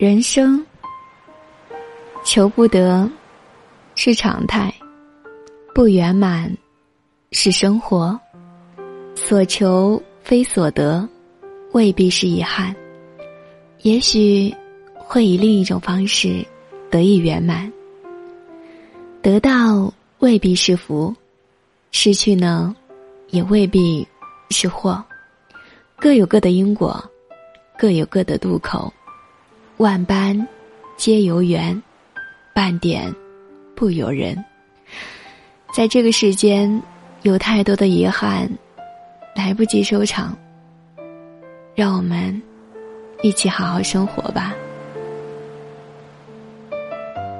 人生求不得是常态，不圆满是生活，所求非所得，未必是遗憾，也许会以另一种方式得以圆满。得到未必是福，失去呢，也未必是祸，各有各的因果，各有各的渡口。万般皆由缘，半点不由人。在这个世间，有太多的遗憾，来不及收场。让我们一起好好生活吧。